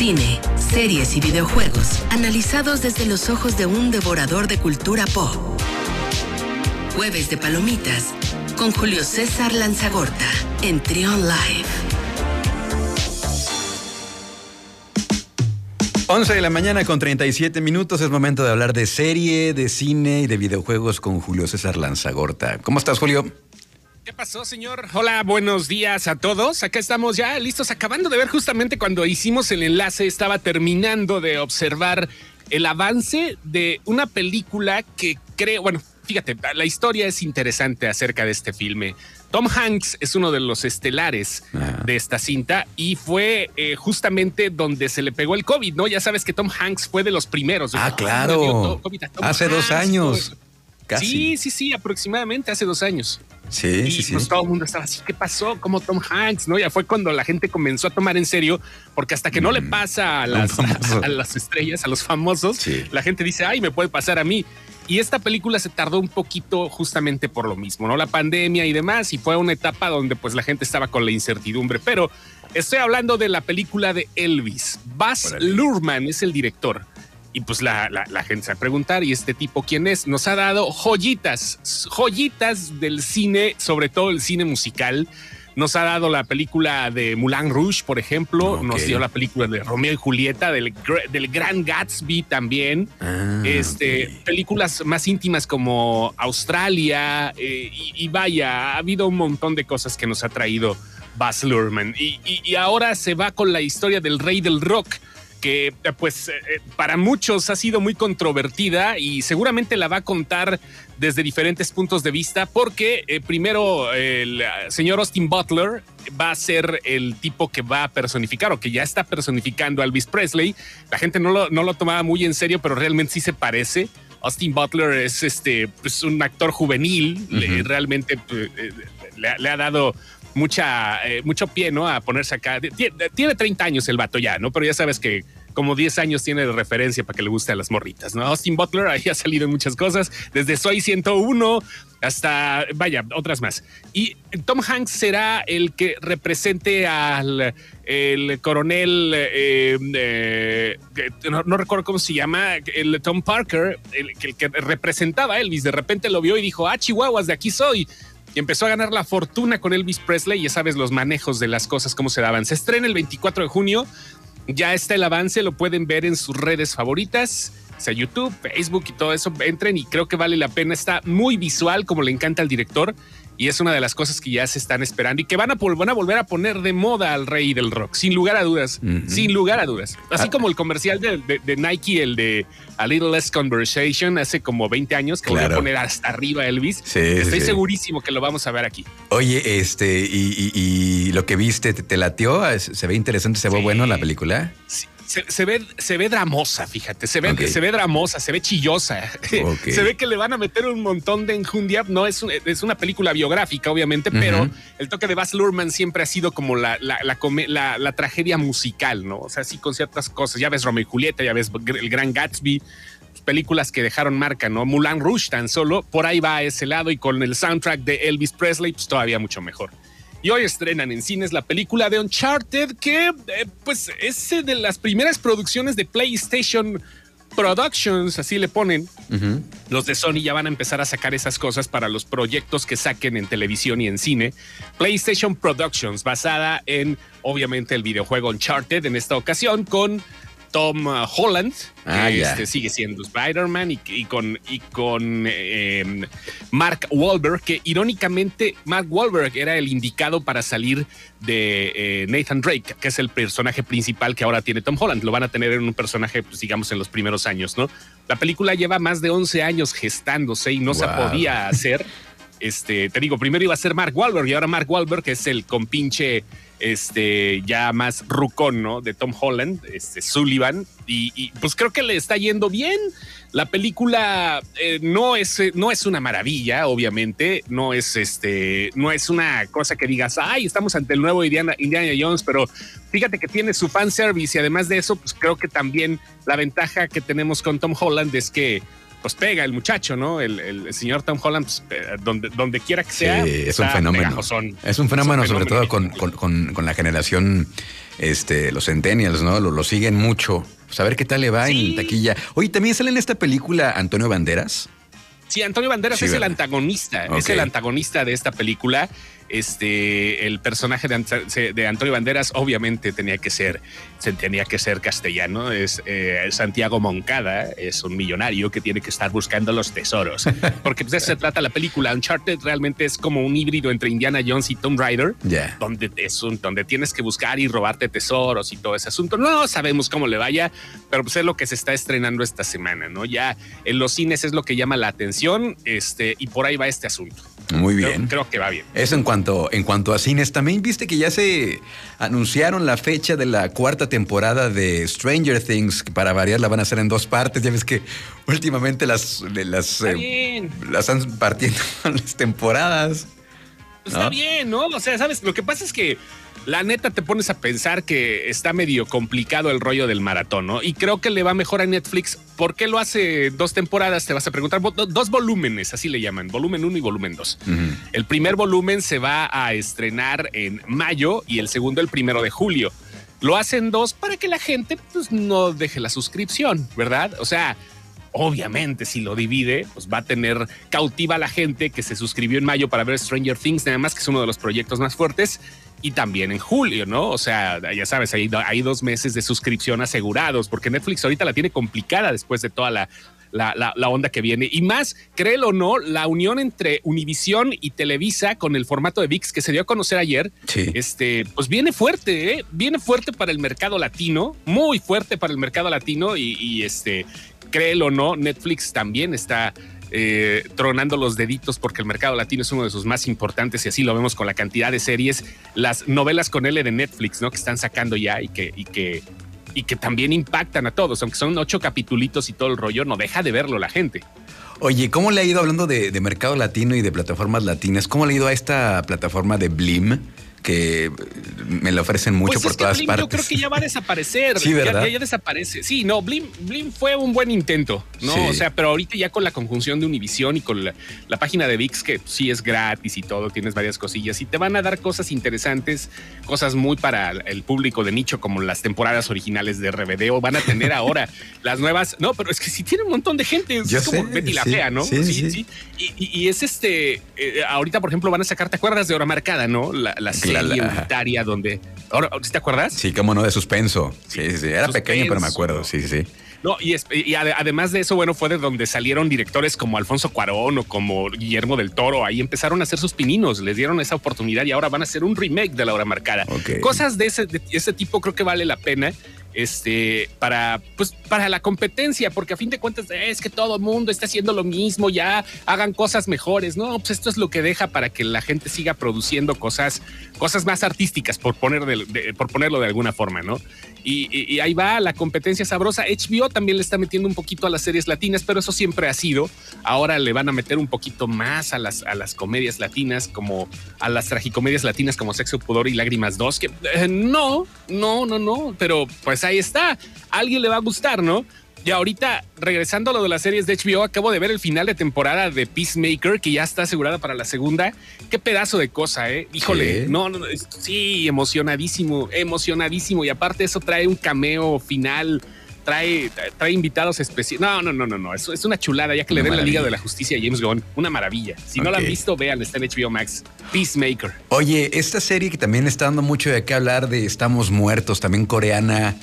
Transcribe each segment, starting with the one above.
Cine, series y videojuegos analizados desde los ojos de un devorador de cultura pop. Jueves de Palomitas con Julio César Lanzagorta en Trion Live. 11 de la mañana con 37 minutos es momento de hablar de serie, de cine y de videojuegos con Julio César Lanzagorta. ¿Cómo estás, Julio? ¿Qué pasó, señor? Hola, buenos días a todos. Acá estamos ya listos, acabando de ver justamente cuando hicimos el enlace, estaba terminando de observar el avance de una película que creo, bueno, fíjate, la historia es interesante acerca de este filme. Tom Hanks es uno de los estelares Ah. de esta cinta y fue eh, justamente donde se le pegó el COVID, ¿no? Ya sabes que Tom Hanks fue de los primeros. Ah, No, claro. Hace dos Hanks, años. Casi. Sí, sí, sí, aproximadamente hace dos años. Sí, y sí, sí. pues todo el mundo estaba así, ¿qué pasó? Como Tom Hanks, ¿no? Ya fue cuando la gente comenzó a tomar en serio, porque hasta que no le pasa a las, Mm. famoso. a, las estrellas, a los famosos, Sí. la gente dice, ay, me puede pasar a mí. Y esta película se tardó un poquito justamente por lo mismo, ¿no? La pandemia y demás, y fue una etapa donde pues la gente estaba con la incertidumbre, pero estoy hablando de la película de Elvis. Baz. Luhrmann es el director. Y pues la, la- la gente se va a preguntar, ¿y este tipo quién es? Nos ha dado joyitas, joyitas del cine, sobre todo el cine musical. Nos ha dado la película de Moulin Rouge, por ejemplo. Nos dio la película de Romeo y Julieta, del, del Gran Gatsby también. Ah, este, películas más íntimas como Australia. eh, y, y vaya, ha habido un montón de cosas que nos ha traído Baz Luhrmann. Y, y- y ahora se va con la historia del rey del rock que pues eh, eh, para muchos ha sido muy controvertida y seguramente la va a contar desde diferentes puntos de vista porque eh, primero el señor Austin Butler va a ser el tipo que va a personificar o que ya está personificando a Elvis Presley. La gente no lo, no lo tomaba muy en serio, pero realmente sí se parece. Austin Butler es este pues, un actor juvenil, le- Ujú. realmente le ha dado mucha, eh, mucho pie, ¿no? A ponerse acá. Tiene, tiene 30 años el vato ya, ¿no? Pero ya sabes que como 10 años tiene de referencia para que le guste a las morritas, ¿no? Austin Butler ahí ha salido en muchas cosas, desde Soy 101 hasta, vaya, otras más. Y Tom Hanks será el que represente al el coronel, eh, eh, no, recuerdo cómo se llama, el Tom Parker, el, el que representaba a Elvis, de repente lo vio y dijo, ah, chihuahuas, de aquí soy. Y empezó a ganar la fortuna con Elvis Presley. Ya sabes los manejos de las cosas, cómo se daban. Se estrena el 24 de junio. Ya está el avance, lo pueden ver en sus redes favoritas, sea, YouTube, Facebook y todo eso. Entren y creo que vale la pena. Está muy visual, como le encanta al director. Y es una de las cosas que ya se están esperando y que van a, van a volver a poner de moda al rey del rock, sin lugar a dudas. Sin lugar a dudas. Así Ah. como el comercial de, de- de Nike, el de A Little Less Conversation, hace como 20 años, que voy Claro. a poner hasta arriba Elvis. Sí, Estoy sí. segurísimo que lo vamos a ver aquí. Oye, este, y, y- y lo que viste, ¿te, te latió? ¿Es- ¿Se ve interesante? ¿Se ve Sí. bueno la película? Sí, Se, se ve, se ve dramosa, fíjate, se ve, se ve dramosa, se ve chillosa, se ve que le van a meter un montón de enjundia. No es, un- es una película biográfica, obviamente, pero el toque de Baz Luhrmann siempre ha sido como la, la, la come- la- la tragedia musical, ¿no? O sea, sí con ciertas cosas. Ya ves Romeo y Julieta, ya ves el Gran Gatsby, películas que dejaron marca, ¿no? Moulin Rouge tan solo, por ahí va a ese lado y con el soundtrack de Elvis Presley, pues todavía mucho mejor. Y hoy estrenan en cines la película de Uncharted, que eh, pues es de las primeras producciones de PlayStation Productions, así le ponen. Los de Sony ya van a empezar a sacar esas cosas para los proyectos que saquen en televisión y en cine. PlayStation Productions, basada en, obviamente, el videojuego Uncharted en esta ocasión con Tom Holland, Ah, este, sigue siendo Spider-Man, y, y con, y con eh, Mark Wahlberg, que irónicamente Mark Wahlberg era el indicado para salir de eh, Nathan Drake, que es el personaje principal que ahora tiene Tom Holland. Lo van a tener en un personaje, pues, digamos, en los primeros años, ¿no? La película lleva más de 11 años gestándose y no se podía hacer. Este, te digo, primero iba a ser Mark Wahlberg y ahora Mark Wahlberg que es el compinche este ya más rucón, ¿no? De Tom Holland, este Sullivan y, pues creo que le está yendo bien. La película eh, no es eh, no es una maravilla, obviamente, no es este no es una cosa que digas, "Ay, estamos ante el nuevo Indiana, Indiana Jones", pero fíjate que tiene su fan service y además de eso, pues creo que también la ventaja que tenemos con Tom Holland es que pues pega el muchacho, ¿no? El, señor Tom Holland, pues, donde, donde quiera que sea. es, un fenómeno. es un fenómeno. sobre todo con, la generación, este, los centennials, ¿no? Lo, siguen mucho. Pues a ver qué tal le va en taquilla. Oye, también sale en esta película Antonio Banderas. Sí, Antonio Banderas es el antagonista, es el antagonista de esta película este, el personaje de, Antonio Banderas obviamente tenía que ser, tenía que ser castellano. Es eh, Santiago Moncada, es un millonario que tiene que estar buscando los tesoros. Porque pues, de eso se trata la película. Uncharted realmente es como un híbrido entre Indiana Jones y Tomb Raider, donde, es un, donde tienes que buscar y robarte tesoros y todo ese asunto. No sabemos cómo le vaya, pero pues es lo que se está estrenando esta semana, ¿no? Ya en los cines es lo que llama la atención este, y por ahí va este asunto. Muy bien. Creo, que va bien. Eso en cuanto, en cuanto a cines. También viste que ya se anunciaron la fecha de la cuarta temporada de Stranger Things, que para variar la van a hacer en dos partes. Ya ves que últimamente las, las, eh, las han partiendo las temporadas. Está bien, ¿no? O sea, sabes, lo que pasa es que la neta te pones a pensar que está medio complicado el rollo del maratón, ¿no? Y creo que le va mejor a Netflix. ¿Por qué lo hace dos temporadas? Te vas a preguntar. Dos volúmenes, así le llaman, volumen 1 y volumen 2. El primer volumen se va a estrenar en mayo y el segundo el primero de julio. Lo hacen dos para que la gente pues, no deje la suscripción, ¿verdad? O sea, obviamente si lo divide, pues va a tener cautiva a la gente que se suscribió en mayo para ver Stranger Things, nada más que es uno de los proyectos más fuertes y también en julio, ¿no? O sea, ya sabes, hay, hay dos meses de suscripción asegurados, porque Netflix ahorita la tiene complicada después de toda la, la, onda que viene. Y más, créelo o no, la unión entre Univision y Televisa con el formato de VIX que se dio a conocer ayer, este, pues viene fuerte, ¿eh? viene fuerte para el mercado latino, muy fuerte para el mercado latino y, y este, créelo o no, Netflix también está eh, tronando los deditos porque el mercado latino es uno de sus más importantes y así lo vemos con la cantidad de series, las novelas con L de Netflix, ¿no? Que están sacando ya y que, y que, y que también impactan a todos, aunque son ocho capitulitos y todo el rollo, no deja de verlo la gente. Oye, ¿cómo le ha ido hablando de, de mercado latino y de plataformas latinas? ¿Cómo le ha ido a esta plataforma de Blim? Que me lo ofrecen mucho pues por todas Blim partes. Yo creo que ya va a desaparecer. sí, ¿verdad? Ya, desaparece. Sí, no, Blim, Blim fue un buen intento, ¿no? O sea, pero ahorita ya con la conjunción de Univision y con la, página de VIX, que sí es gratis y todo, tienes varias cosillas y te van a dar cosas interesantes, cosas muy para el público de nicho, como las temporadas originales de RBD, o van a tener ahora las nuevas. No, pero es que sí tiene un montón de gente. es como Betty la Fea, ¿no? Sí, sí. Y, es este. Eh, ahorita, por ejemplo, van a sacar, ¿te acuerdas de Hora Marcada, no? La, las serie donde. Ahora, ¿te acuerdas? Sí, cómo no, de suspenso. Sí, sí, Era pequeño, pero me acuerdo. Sí, sí. No, y, además de eso, bueno, fue de donde salieron directores como Alfonso Cuarón o como Guillermo del Toro. Ahí empezaron a hacer sus pininos, les dieron esa oportunidad y ahora van a hacer un remake de La Hora Marcada. Cosas de ese, de ese tipo creo que vale la pena este, para, pues, para la competencia, porque a fin de cuentas es que todo el mundo está haciendo lo mismo, ya hagan cosas mejores, ¿no? Pues esto es lo que deja para que la gente siga produciendo cosas, cosas más artísticas, por, poner por ponerlo de alguna forma, ¿no? Y, ahí va la competencia sabrosa. HBO también le está metiendo un poquito a las series latinas, pero eso siempre ha sido. Ahora le van a meter un poquito más a las, a las comedias latinas, como a las tragicomedias latinas como Sexo, Pudor y Lágrimas 2, que eh, no, no, no, no, pero pues ahí está. A alguien le va a gustar, ¿no? Y ahorita, regresando a lo de las series de HBO, acabo de ver el final de temporada de Peacemaker, que ya está asegurada para la segunda. Qué pedazo de cosa, ¿eh? Híjole, no, no, sí, emocionadísimo, emocionadísimo. Y aparte eso trae un cameo final, trae, trae invitados especiales. No, no, no, no, no, es, es una chulada, ya que le den la Liga de la Justicia a James Gunn. Una maravilla. Si no la han visto, vean, está en HBO Max. Peacemaker. Oye, esta serie que también está dando mucho de qué hablar de Estamos Muertos, también coreana.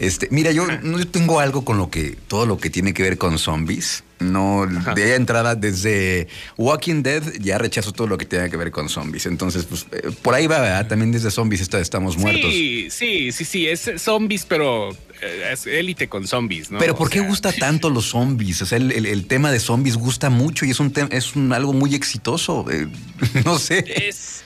Este, mira, yo, no tengo algo con lo que, todo lo que tiene que ver con zombies. No, de entrada, desde Walking Dead ya rechazo todo lo que tenga que ver con zombies. Entonces, pues, eh, por ahí va, ¿verdad? También desde zombies estamos muertos. Sí, sí, sí, sí, es zombies, pero eh, es élite con zombies, ¿no? Pero ¿por qué gusta tanto los zombies? O sea, el, tema de zombies gusta mucho y es un, es un algo muy exitoso. Eh, no sé. Es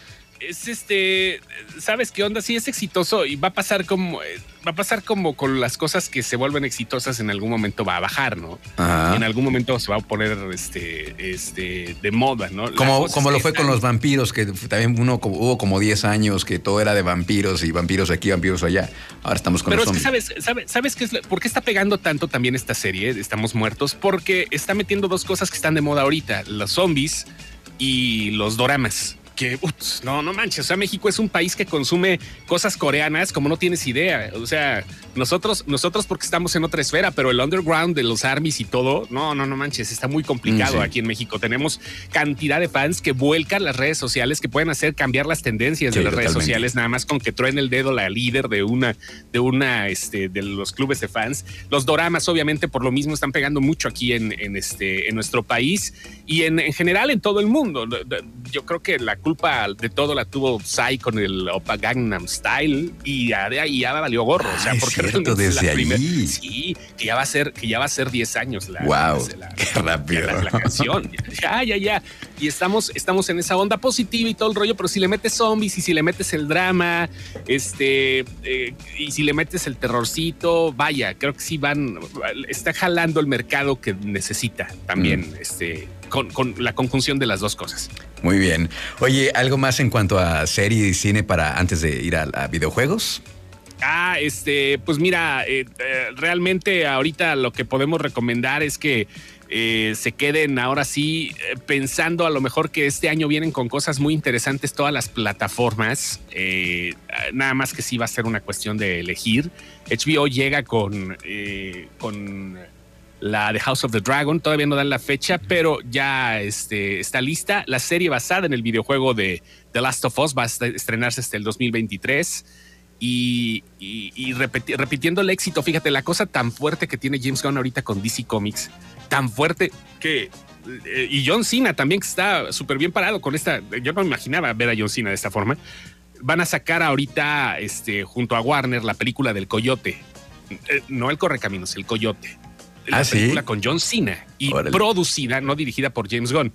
es este, ¿sabes qué onda? Sí, es exitoso y va a pasar como, va a pasar como con las cosas que se vuelven exitosas en algún momento va a bajar, ¿no? en algún momento se va a poner este, este, de moda, ¿no? Como, como lo fue con los vampiros, que también uno hubo como 10 años que todo era de vampiros y vampiros aquí, vampiros allá. Ahora estamos con Pero los es que sabes, sabes, sabes qué es, por qué está pegando tanto también esta serie, Estamos Muertos, porque está metiendo dos cosas que están de moda ahorita, los zombies y los doramas que no, no manches. O sea, México es un país que consume cosas coreanas como no tienes idea. O sea, nosotros, nosotros porque estamos en otra esfera, pero el underground de los armies y todo, no, no, no manches, está muy complicado aquí en México. Tenemos cantidad de fans que vuelcan las redes sociales, que pueden hacer cambiar las tendencias de las redes sociales, nada más con que traen el dedo la líder de una, de una, este, de los clubes de fans. Los doramas, obviamente, por lo mismo están pegando mucho aquí en, en este, en nuestro país y en, en general en todo el mundo. Yo creo que la culpa de todo la tuvo Psy con el Opa Gangnam Style y ya ahí ya valió gorro. o sea, porque cierto, desde ahí. sí, que ya va a ser, que ya va a ser 10 años la, wow, qué rápido. La, canción. ya, ya, ya. Y estamos, estamos en esa onda positiva y todo el rollo, pero si le metes zombies y si le metes el drama, este, eh, y si le metes el terrorcito, vaya, creo que sí van, está jalando el mercado que necesita también, mm. este, con, con, la conjunción de las dos cosas. Muy bien. Oye, ¿algo más en cuanto a serie y cine para antes de ir a, videojuegos? Ah, este, pues mira, eh, eh, realmente ahorita lo que podemos recomendar es que eh, se queden ahora sí pensando a lo mejor que este año vienen con cosas muy interesantes todas las plataformas. nada más que sí va a ser una cuestión de elegir. HBO llega con, con la de House of the Dragon. Todavía no dan la fecha, pero ya este, está lista. La serie basada en el videojuego de The Last of Us va a estrenarse hasta el 2023. Y, repitiendo el éxito, fíjate, la cosa tan fuerte que tiene James Gunn ahorita con DC Comics, tan fuerte que... Eh, y John Cena también que está súper bien parado con esta... Yo no me imaginaba ver a John Cena de esta forma. Van a sacar ahorita, este, junto a Warner, la película del Coyote. Eh, no el Correcaminos, el Coyote la ah, película con John Cena y producida, no dirigida por James Gunn.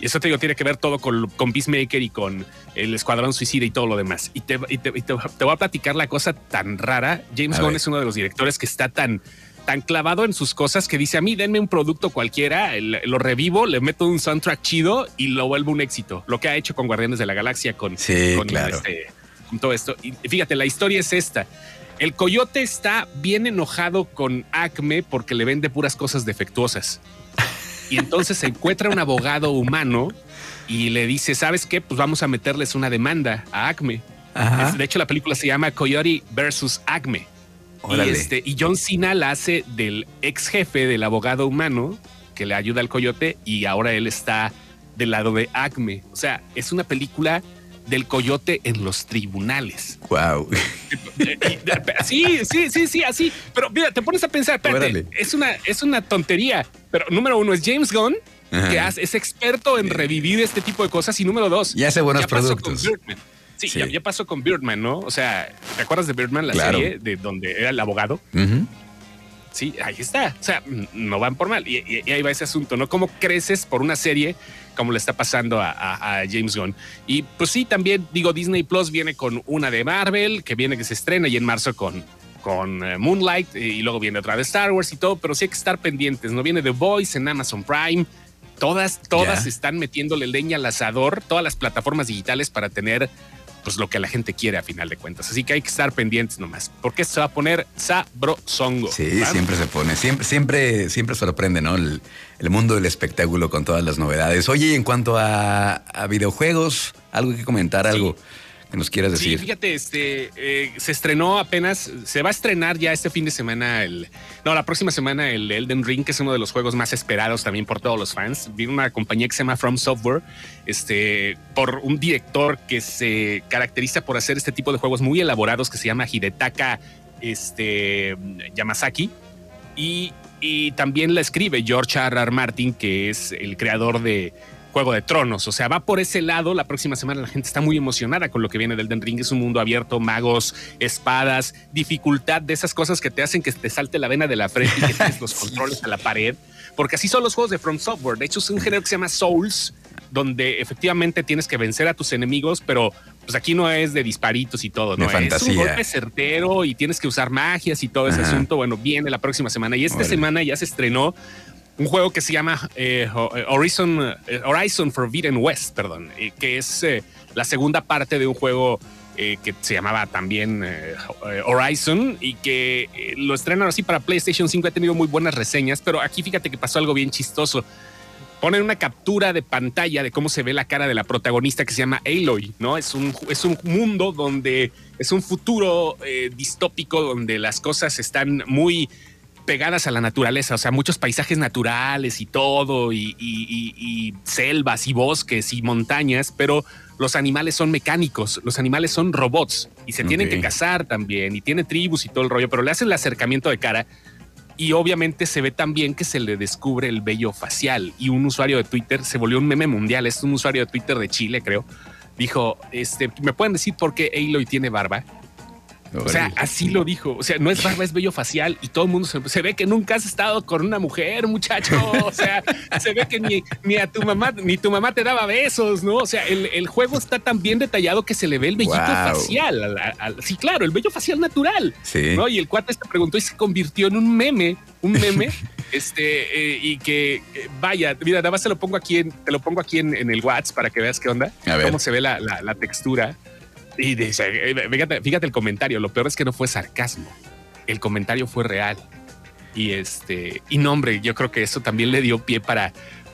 Y eso te digo, tiene que ver todo con, con Peacemaker y con el Escuadrón Suicida y todo lo demás. Y te, voy a platicar la cosa tan rara. James Gunn es uno de los directores que está tan, tan clavado en sus cosas que dice a mí, denme un producto cualquiera, lo revivo, le meto un soundtrack chido y lo vuelvo un éxito. Lo que ha hecho con Guardianes de la Galaxia, con, este, con todo esto. Y fíjate, la historia es esta. El coyote está bien enojado con Acme porque le vende puras cosas defectuosas. Y entonces se encuentra un abogado humano y le dice, ¿sabes qué? Pues vamos a meterles una demanda a Acme. De hecho, la película se llama Coyote versus Acme. Y, este, y John Cena la hace del ex jefe del abogado humano que le ayuda al coyote y ahora él está del lado de Acme. O sea, es una película del coyote en los tribunales. Wow. Sí, sí, sí, sí, así. Pero mira, te pones a pensar, espérate, es una, es una tontería. Pero número uno es James Gunn, que es experto en revivir este tipo de cosas. Y número dos, y hace buenos productos. Sí, Ya, pasó con Birdman, ¿no? O sea, ¿te acuerdas de Birdman, la serie de donde era el abogado? Sí, ahí está. O sea, no van por mal. Y, ahí va ese asunto, ¿no? ¿Cómo creces por una serie como le está pasando a, James Gunn? Y pues sí, también digo, Disney Plus viene con una de Marvel, que viene que se estrena y en marzo con, con eh, Moonlight y luego viene otra de Star Wars y todo, pero sí hay que estar pendientes. No viene The Voice en Amazon Prime. Todas, todas están metiéndole leña al asador, todas las plataformas digitales para tener pues lo que la gente quiere a final de cuentas. Así que hay que estar pendientes nomás, porque se va a poner sabrosongo. Sí, siempre se pone, siempre, siempre, siempre sorprende, ¿no? El, mundo del espectáculo con todas las novedades. Oye, en cuanto a, videojuegos, algo que comentar, algo que nos quieras decir. Sí, fíjate, este, eh, se estrenó apenas, se va a estrenar ya este fin de semana, el, no, la próxima semana el Elden Ring, que es uno de los juegos más esperados también por todos los fans. Viene una compañía que se llama From Software, este, por un director que se caracteriza por hacer este tipo de juegos muy elaborados que se llama Hidetaka este, Yamazaki. Y, y también la escribe George R. R. Martin, que es el creador de Juego de Tronos. O sea, va por ese lado. La próxima semana la gente está muy emocionada con lo que viene del Den Ring. Es un mundo abierto, magos, espadas, dificultad de esas cosas que te hacen que te salte la vena de la frente y que tienes los controles a la pared. Porque así son los juegos de From Software. De hecho, es un género que se llama Souls, donde efectivamente tienes que vencer a tus enemigos, pero pues aquí no es de disparitos y todo, De ¿no? fantasía. Es un golpe certero y tienes que usar magias y todo ese Ajá. asunto. Bueno, viene la próxima semana. Y esta semana ya se estrenó un juego que se llama eh, Ho- Horizon, eh, Horizon Forbidden West, perdón, eh, que es eh, la segunda parte de un juego eh, que se llamaba también eh, eh, Horizon y que eh, lo estrenan así para PlayStation 5. Ha tenido muy buenas reseñas, pero aquí fíjate que pasó algo bien chistoso. Ponen una captura de pantalla de cómo se ve la cara de la protagonista que se llama Aloy, ¿no? Es un, es un mundo donde es un futuro eh, distópico donde las cosas están muy pegadas a la naturaleza, o sea, muchos paisajes naturales y todo, y, y- y- y selvas y bosques y montañas, pero los animales son mecánicos, los animales son robots y se tienen que cazar también, y tiene tribus y todo el rollo, pero le hacen el acercamiento de cara y obviamente se ve también que se le descubre el vello facial y un usuario de Twitter se volvió un meme mundial, es un usuario de Twitter de Chile, creo. Dijo, este, ¿me pueden decir por qué Aloy tiene barba? O sea, así lo dijo. O sea, no es barba, es vello facial y todo el mundo se, se ve que nunca has estado con una mujer, muchacho. O sea, se ve que ni, ni a tu mamá, ni tu mamá te daba besos, ¿no? O sea, el, el juego está tan bien detallado que se le ve el vellito Wow. facial. al- al- sí, claro, el vello facial natural. Sí. ¿no? Y el cuate se preguntó y se convirtió en un meme, un meme, este, eh, y que eh, vaya, mira, nada más te lo pongo aquí en, te lo pongo aquí en, en el WhatsApp para que veas qué onda, A ver. cómo se ve la, la- la textura. Y dice, eh, fíjate, fíjate el comentario, lo peor es que no fue sarcasmo, el comentario fue real. Y este, y no, hombre, yo creo que eso también le dio pie para,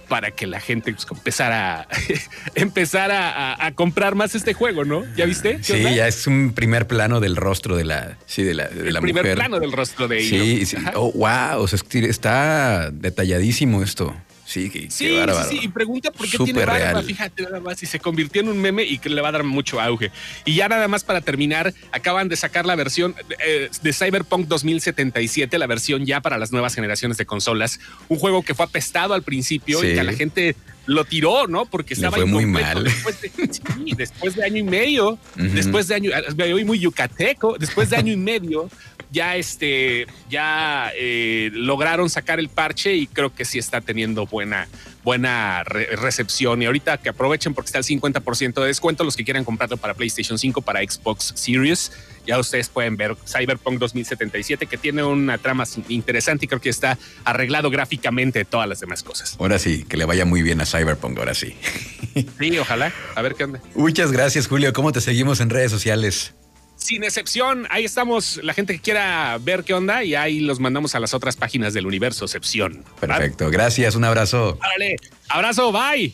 para que la gente pues, empezara, a, empezara a, a comprar más este juego, ¿no? ¿Ya viste? ¿Qué Sí, onda? ya es un primer plano del rostro de la, sí, de la, de el la primer mujer. plano del rostro de Sí, Aloy. sí. Oh, wow. O sea, está detalladísimo esto. Sí, qué, Sí, qué sí, bárbaro. sí, y pregunta por qué tiene barba, real. fíjate nada más, y se convirtió en un meme y que le va a dar mucho auge. Y ya nada más para terminar, acaban de sacar la versión eh, de Cyberpunk 2077, la versión ya para las nuevas generaciones de consolas, un juego que fue apestado al principio y que a la gente lo tiró, ¿no? Porque estaba fue muy mal. Después de, sí, después de año y medio, después de año, me oí muy yucateco, después de año y medio, ya este, ya eh, lograron sacar el parche y creo que sí está teniendo buena, buena re- recepción. Y ahorita que aprovechen porque está el 50% de descuento, los que quieran comprarlo para PlayStation 5, para Xbox Series, ya ustedes pueden ver Cyberpunk 2077, que tiene una trama interesante y creo que está arreglado gráficamente de todas las demás cosas. Ahora sí, que le vaya muy bien a Cyberpunk, ahora sí. Sí, ojalá. A ver qué onda. Muchas gracias, Julio. ¿Cómo te seguimos en redes sociales? Sin excepción, ahí estamos. La gente que quiera ver qué onda y ahí los mandamos a las otras páginas del universo excepción. Perfecto. Gracias. Un abrazo. Árale, abrazo, bye.